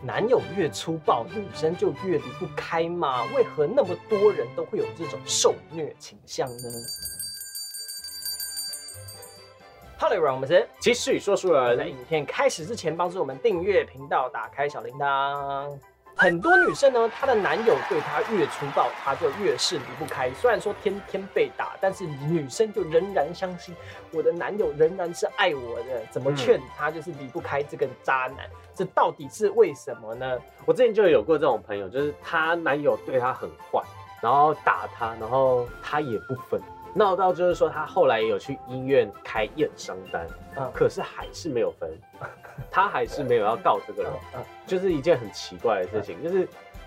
男友越粗暴，女生就越离不开吗？为何那么多人都会有这种受虐倾向呢？Hello，everyone，我们是继续说书在人，影片开始之前，帮助我们订阅频道，打开小铃铛。很多女生呢，她的男友对她越粗暴，她就越是离不开。虽然说天天被打，但是女生就仍然相信我的男友仍然是爱我的。怎么劝她就是离不开这个渣男？这到底是为什么呢？我之前就有过这种朋友，就是她男友对她很坏，然后打她，然后她也不分，闹到就是说她后来也有去医院开验伤单，嗯可是还是没有分，她还是没有要告这个人，嗯就是一件很奇怪的事情，就是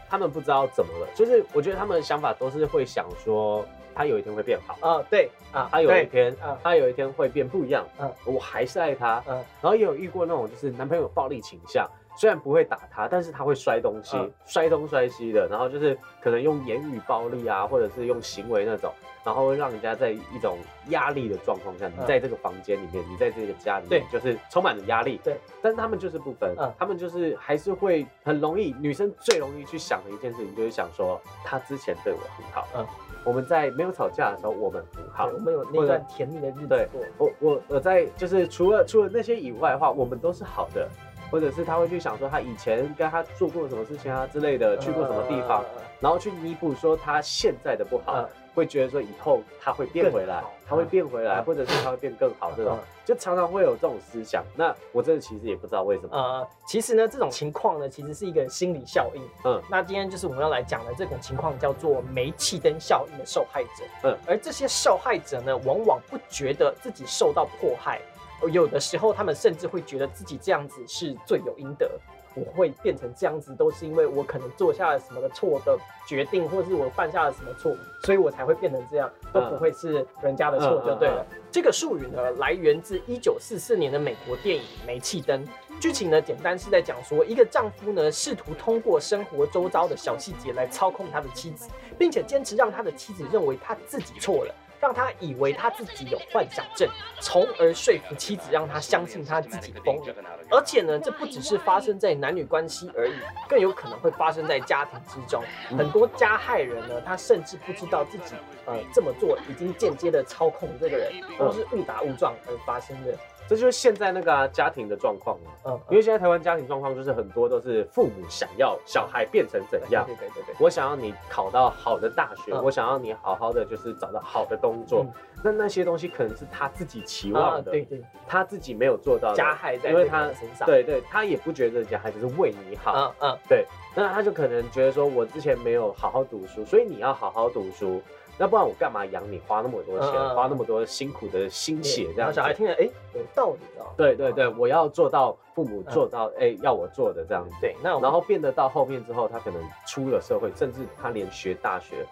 他们不知道怎么了，就是我觉得他们的想法都是会想说，他有一天会变好，啊，对啊，他有一天啊，他有一天会变不一样，嗯。我还是爱他，嗯。然后也有遇过那种就是男朋友有暴力倾向，虽然不会打他，但是他会摔东西，嗯。摔东摔西的，然后就是可能用言语暴力啊，或者是用行为那种，然后会让人家在一种压力的状况下，你嗯。在这个房间里面，你在这个家里面，就是充满了压力。对，但是他们就是不分，嗯。他们就是还是会很容易，女生最容易去想的一件事情就是想说，他之前对我很好，嗯。我们在没有吵架的时候我们很好，我们有那段甜蜜的日子。我我我在就是除了除了那些以外的话，我们都是好的，或者是他会去想说他以前跟他做过什么事情啊之类的，去过什么地方，嗯然后去弥补说他现在的不好，嗯会觉得说以后他会变回来，他会变回来，嗯或者是他会变更好，这种嗯就常常会有这种思想。那我真的其实也不知道为什么，呃，其实呢，这种情况呢，其实是一个心理效应。嗯那今天就是我们要来讲的这种情况，叫做煤气灯效应的受害者。嗯，而这些受害者呢，往往不觉得自己受到迫害，而有的时候他们甚至会觉得自己这样子是罪有应得。我会变成这样子，都是因为我可能做下了什么的错的决定，或是我犯下了什么错，所以我才会变成这样，都不会是人家的错就对了。这个术语呢，来源自一九四四年的美国电影《煤气灯》。剧情呢，简单是在讲说，一个丈夫呢，试图通过生活周遭的小细节来操控他的妻子，并且坚持让他的妻子认为他自己错了，让他以为他自己有幻想症，从而说服妻子让他相信他自己疯了。而且呢，这不只是发生在男女关系而已，更有可能会发生在家庭之中。很多加害人呢，他甚至不知道自己呃这么做已经间接的操控这个人，或是误打误撞而发生的。这就是现在那个啊、家庭的状况啊。嗯，因为现在台湾家庭状况就是很多都是父母想要小孩变成怎样，对对对。我想要你考到好的大学，嗯我想要你好好的就是找到好的工作，嗯那那些东西可能是他自己期望啊，的，对对，他自己没有做到的加害在这个因为他人身上。，对对，他也不觉得加害只是为你好，嗯嗯，对，那他就可能觉得说我之前没有好好读书，所以你要好好读书，那不然我干嘛养你，花那么多钱，花那么多辛苦的心血这样小孩听了，哎，有道理哦。对对对，我要做到父母做到哎、要我做的这样子。对，那我然后变得到后面之后，他可能出了社会，甚至他连学大学，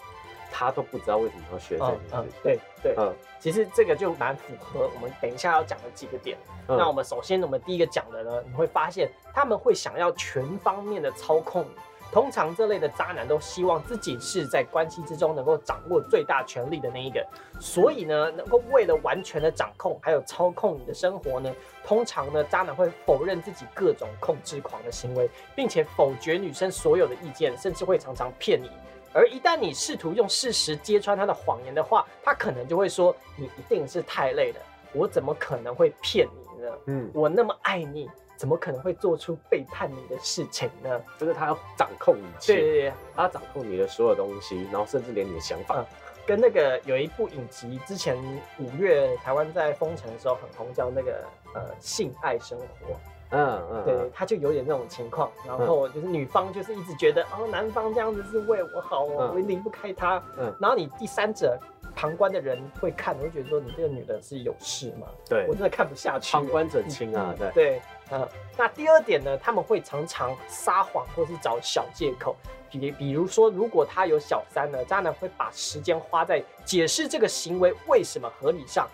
他都不知道为什么要学这嗯件嗯。，对对，嗯其实这个就蛮符合我们等一下要讲的几个点。嗯那我们首先，我们第一个讲的呢，你会发现他们会想要全方面的操控你。通常这类的渣男都希望自己是在关系之中能够掌握最大权力的那一个，所以呢，能够为了完全的掌控还有操控你的生活呢，通常呢，渣男会否认自己各种控制狂的行为，并且否决女生所有的意见，甚至会常常骗你。而一旦你试图用事实揭穿他的谎言的话，他可能就会说：“你一定是太累了，我怎么可能会骗你呢？嗯，我那么爱你，怎么可能会做出背叛你的事情呢就是他要掌控一？”切，对对对，他掌控你的所有东西，然后甚至连你的想法。嗯跟那个有一部影集，之前五月台湾在封城的时候很红，叫那个呃性爱生活。嗯嗯，对嗯，他就有点那种情况，然后就是女方就是一直觉得哦，男方这样子是为我好，我嗯我离不开他。嗯然后你第三者旁观的人会看，会觉得说你这个女的是有事吗？对我，真的看不下去。旁观者清啊，对，对，嗯，那第二点呢，他们会常常撒谎或是找小借口，比比如说，如果他有小三呢，渣男会把时间花在解释这个行为为什么合理上，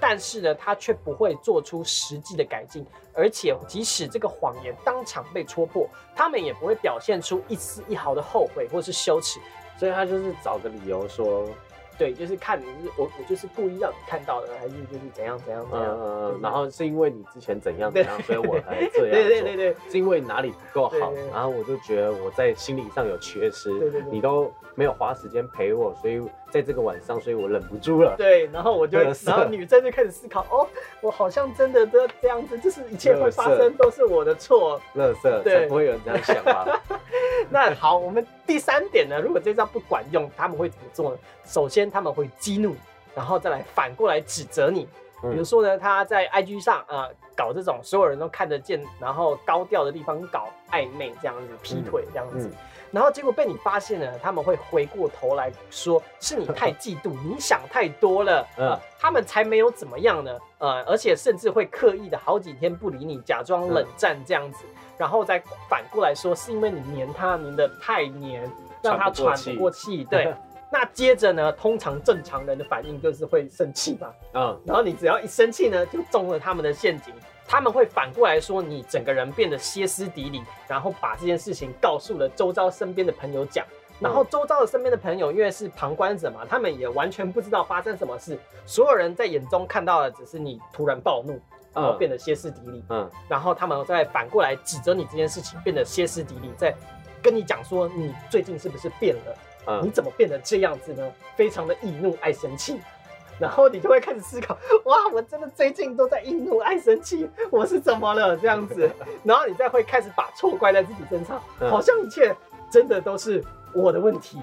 但是呢，他却不会做出实际的改进，而且即使这个谎言当场被戳破，他们也不会表现出一丝一毫的后悔或是羞耻。所以他就是找个理由说，对，就是看你是我我就是故意让你看到的，还是就是怎样怎样怎样。嗯，然后是因为你之前怎样怎样，所以我才这样对对对对。是因为哪里不够好然后我就觉得我在心理上有缺失，对对对。你都没有花时间陪我，所以在这个晚上，所以我忍不住了。对，然后我就然后女生就开始思考，哦，我好像真的都这样子，就是一切会发生都是我的错。乐色对才不会有人这样想吧？那好，我们第三点呢，如果这招不管用，他们会怎么做呢？首先他们会激怒，然后再来反过来指责你。嗯比如说呢，他在 IG 上呃搞这种所有人都看得见，然后高调的地方搞暧昧这样子，劈腿这样子。嗯然后结果被你发现了，他们会回过头来说是你太嫉妒，你想太多了，嗯呃，他们才没有怎么样呢，呃，而且甚至会刻意的好几天不理你，假装冷战这样子，然后再反过来说是因为你黏他黏的太黏，让他喘不过气，对。那接着呢，通常正常人的反应就是会生气嘛，嗯，然后你只要一生气呢，就中了他们的陷阱。他们会反过来说你整个人变得歇斯底里，然后把这件事情告诉了周遭身边的朋友讲。然后周遭的身边的朋友，因为是旁观者嘛，他们也完全不知道发生什么事。所有人在眼中看到的只是你突然暴怒，然后变得歇斯底里，嗯，然后他们再反过来指责你这件事情变得歇斯底里，再跟你讲说你最近是不是变了？你嗯，怎么变得这样子呢？非常的易怒爱生气，然后你就会开始思考，哇，我真的最近都在易怒爱生气，我是怎么了这样子？然后你再会开始把错怪在自己身上，嗯好像一切真的都是我的问题。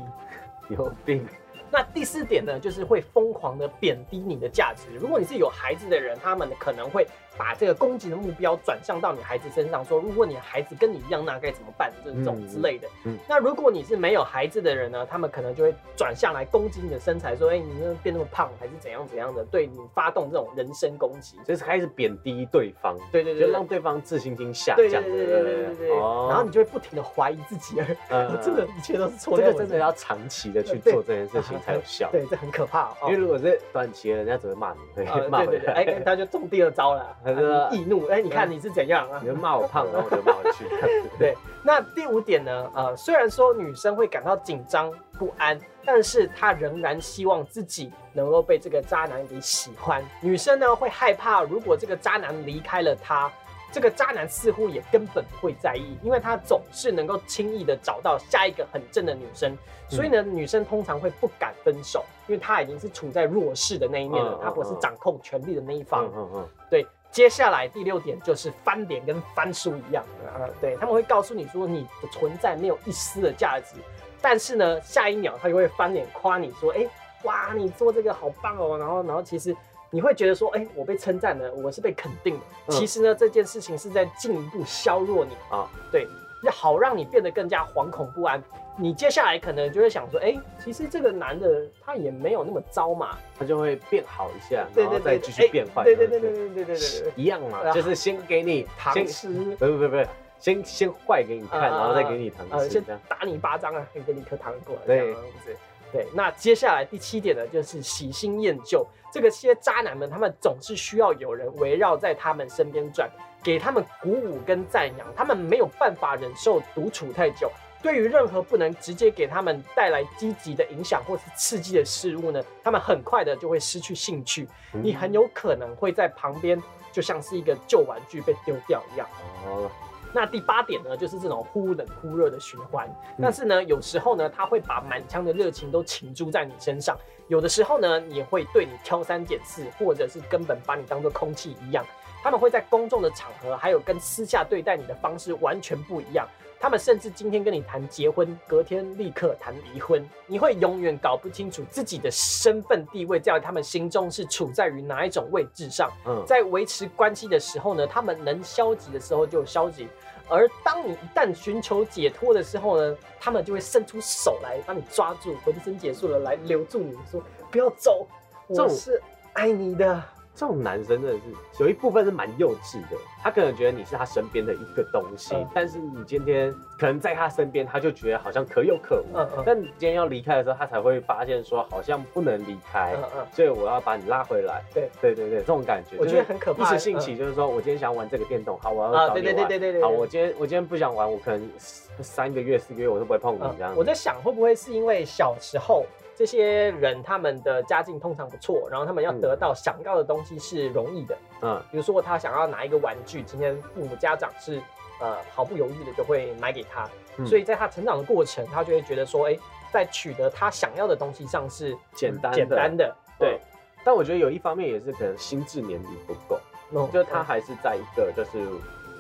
有病。那第四点呢，就是会疯狂的贬低你的价值。如果你是有孩子的人，他们可能会把这个攻击的目标转向到你孩子身上，说如果你孩子跟你一样，那该怎么办？这种之类的。那如果你是没有孩子的人呢，他们可能就会转向来攻击你的身材，说哎，你变那么胖，还是怎样怎样的，对你发动这种人身攻击，就是开始贬低对方，对对对，就让对方自信心下降。对对对对对对对。然后你就会不停的怀疑自己，而真的一切都是错的。这个真的要长期的去做这件事情。才有效。对，这很可怕哦。因为如果是短期的，人家只会骂你，骂回对对对，哎、来。他就中第二招了，他说易怒，哎、你看你是怎样啊你？就骂我胖，然后我就骂回去。对，那第五点呢？呃，虽然说女生会感到紧张不安，但是她仍然希望自己能够被这个渣男给喜欢。女生呢会害怕，如果这个渣男离开了她，这个渣男似乎也根本不会在意，因为他总是能够轻易的找到下一个很正的女生。所以呢，女生通常会不敢分手，因为她已经是处在弱势的那一面了嗯，她不是掌控权力的那一方。嗯嗯对，接下来第六点就是翻脸跟翻书一样，呃，对他们会告诉你说你的存在没有一丝的价值，但是呢，下一秒他就会翻脸夸你说，哎、哇，你做这个好棒哦，然后然后其实。你会觉得说，哎、我被称赞了，我是被肯定的。嗯其实呢，这件事情是在进一步削弱你啊，对，要好让你变得更加惶恐不安。你接下来可能就会想说，哎、其实这个男的他也没有那么糟嘛，他就会变好一下，然后再继续变坏。对对对对对对对一样嘛，啊就是先给你 糖吃。不不不不，先先坏给你看，啊然后再给你糖呃，先吃这样。打你一巴掌啊，可以给你一颗糖过来，对这样子。对，那接下来第七点呢，就是喜新厌旧。这个些渣男们，他们总是需要有人围绕在他们身边转，给他们鼓舞跟赞扬。他们没有办法忍受独处太久，对于任何不能直接给他们带来积极的影响或是刺激的事物呢，他们很快的就会失去兴趣。你很有可能会在旁边，就像是一个旧玩具被丢掉一样。哦，那第八点呢，就是这种忽冷忽热的循环。嗯但是呢，有时候呢，他会把满腔的热情都倾注在你身上；有的时候呢，也会对你挑三拣四，或者是根本把你当做空气一样。他们会在公众的场合，还有跟私下对待你的方式完全不一样。他们甚至今天跟你谈结婚，隔天立刻谈离婚。你会永远搞不清楚自己的身份地位在他们心中是处在于哪一种位置上。嗯，在维持关系的时候呢，他们能消极的时候就消极，而当你一旦寻求解脱的时候呢，他们就会伸出手来把你抓住，浑身解数了来留住你，说不要走，我是爱你的。这种男生真的是有一部分是蛮幼稚的，他可能觉得你是他身边的一个东西，嗯但是你今天可能在他身边，他就觉得好像可有可无。嗯嗯但你今天要离开的时候，他才会发现说好像不能离开，嗯嗯，所以我要把你拉回来。对对对对，这种感觉，我觉得很可怕一时兴起，就是说我今天想玩这个电动，好，我要啊，对找你玩。对对对对对，好，我今天我今天不想玩，我可能三个月四个月我都不会碰你这样嗯，子。我在想会不会是因为小时候这些人他们的家境通常不错，然后他们要得到想要的东西是容易的。嗯。比如说他想要拿一个玩具，今天父母家长是呃毫不犹豫的就会买给他，嗯。所以在他成长的过程，他就会觉得说，哎、在取得他想要的东西上是简单的。简单的，对，但我觉得有一方面也是可能心智年龄不够，嗯就他还是在一个就是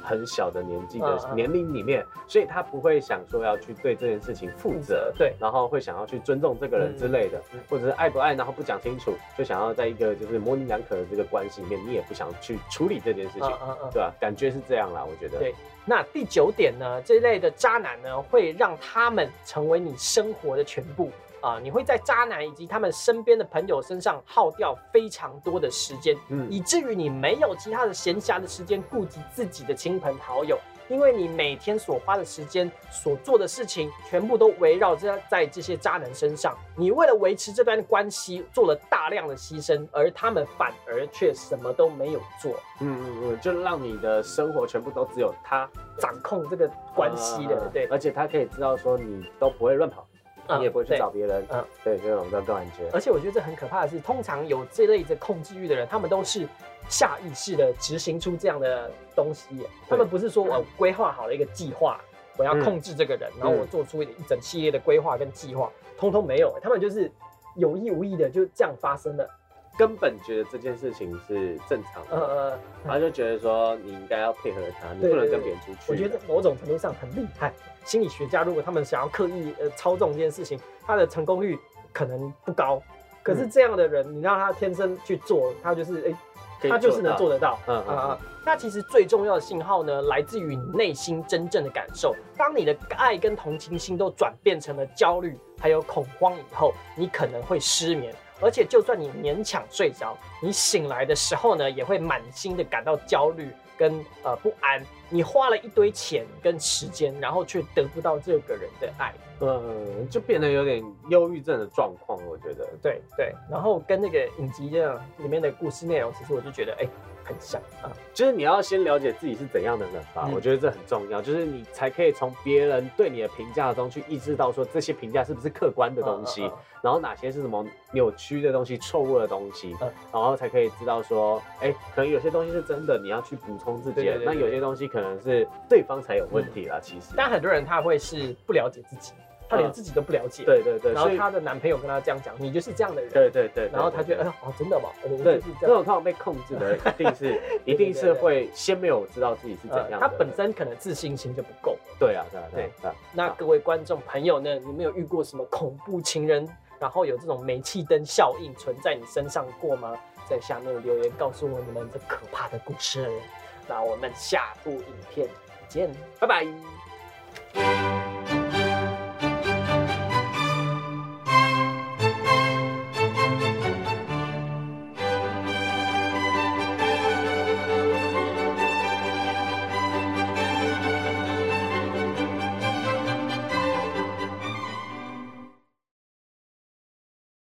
很小的年纪的年龄里面，所以他不会想说要去对这件事情负责，对。然后会想要去尊重这个人之类的，或者是爱不爱，然后不讲清楚，就想要在一个就是模棱两可的这个关系里面，你也不想去处理这件事情，对吧、感觉是这样啦，我觉得。对。那第九点呢，这一类的渣男呢，会让他们成为你生活的全部啊、你会在渣男以及他们身边的朋友身上耗掉非常多的时间，嗯以至于你没有其他的闲暇的时间顾及自己的亲朋好友，因为你每天所花的时间、所做的事情，全部都围绕着在这些渣男身上。你为了维持这段关系做了大量的牺牲，而他们反而却什么都没有做，嗯嗯嗯，就让你的生活全部都只有他掌控这个关系的，嗯对。而且他可以知道说你都不会乱跑，嗯你也不会去找别人，嗯对，这种的感觉。而且我觉得这很可怕的是，通常有这类的控制欲的人，他们都是下意识的执行出这样的东西。他们不是说我规划好了一个计划，我要控制这个人，然后我做出一整系列的规划跟计划，通通没有耶。他们就是有意无意的就这样发生了。根本觉得这件事情是正常的，呃呃，然后就觉得说你应该要配合他，你不能跟别人出去。我觉得某种程度上很厉害。心理学家如果他们想要刻意呃操纵这件事情，他的成功率可能不高。可是这样的人，你让他天生去做，他就是哎、他就是能做。得到。嗯嗯嗯、那其实最重要的信号呢，来自于你内心真正的感受。当你的爱跟同情心都转变成了焦虑，还有恐慌以后，你可能会失眠。而且，就算你勉强睡着，你醒来的时候呢，也会满心的感到焦虑跟呃不安。你花了一堆钱跟时间，然后却得不到这个人的爱。嗯，就变得有点忧郁症的状况，我觉得。对对，然后跟那个影集这样里面的故事内容，其实我就觉得哎、很像。啊。就是你要先了解自己是怎样的人吧，嗯。我觉得这很重要，就是你才可以从别人对你的评价中去意识到说这些评价是不是客观的东西，嗯嗯然后哪些是什么扭曲的东西、错误的东西，嗯。然后才可以知道说，哎、可能有些东西是真的，你要去补充自己那有些东西可能是对方才有问题啦，其实。但很多人他会是不了解自己，他连嗯自己都不了解。对对对，然后她的男朋友跟她这样讲，你就是这样的人。对对对，然后她觉得，哎哦，真的吗？我就对是这样。那种通常被控制的人，一定是一定是会先没有知道自己是怎样她呃本身可能自信心就不够。对啊对啊对啊对啊，那各位观众朋友呢，你们有遇过什么恐怖情人，然后有这种煤气灯效应存在你身上过吗？在下面留言告诉我你们这可怕的故事。那我们下部影片见，拜拜。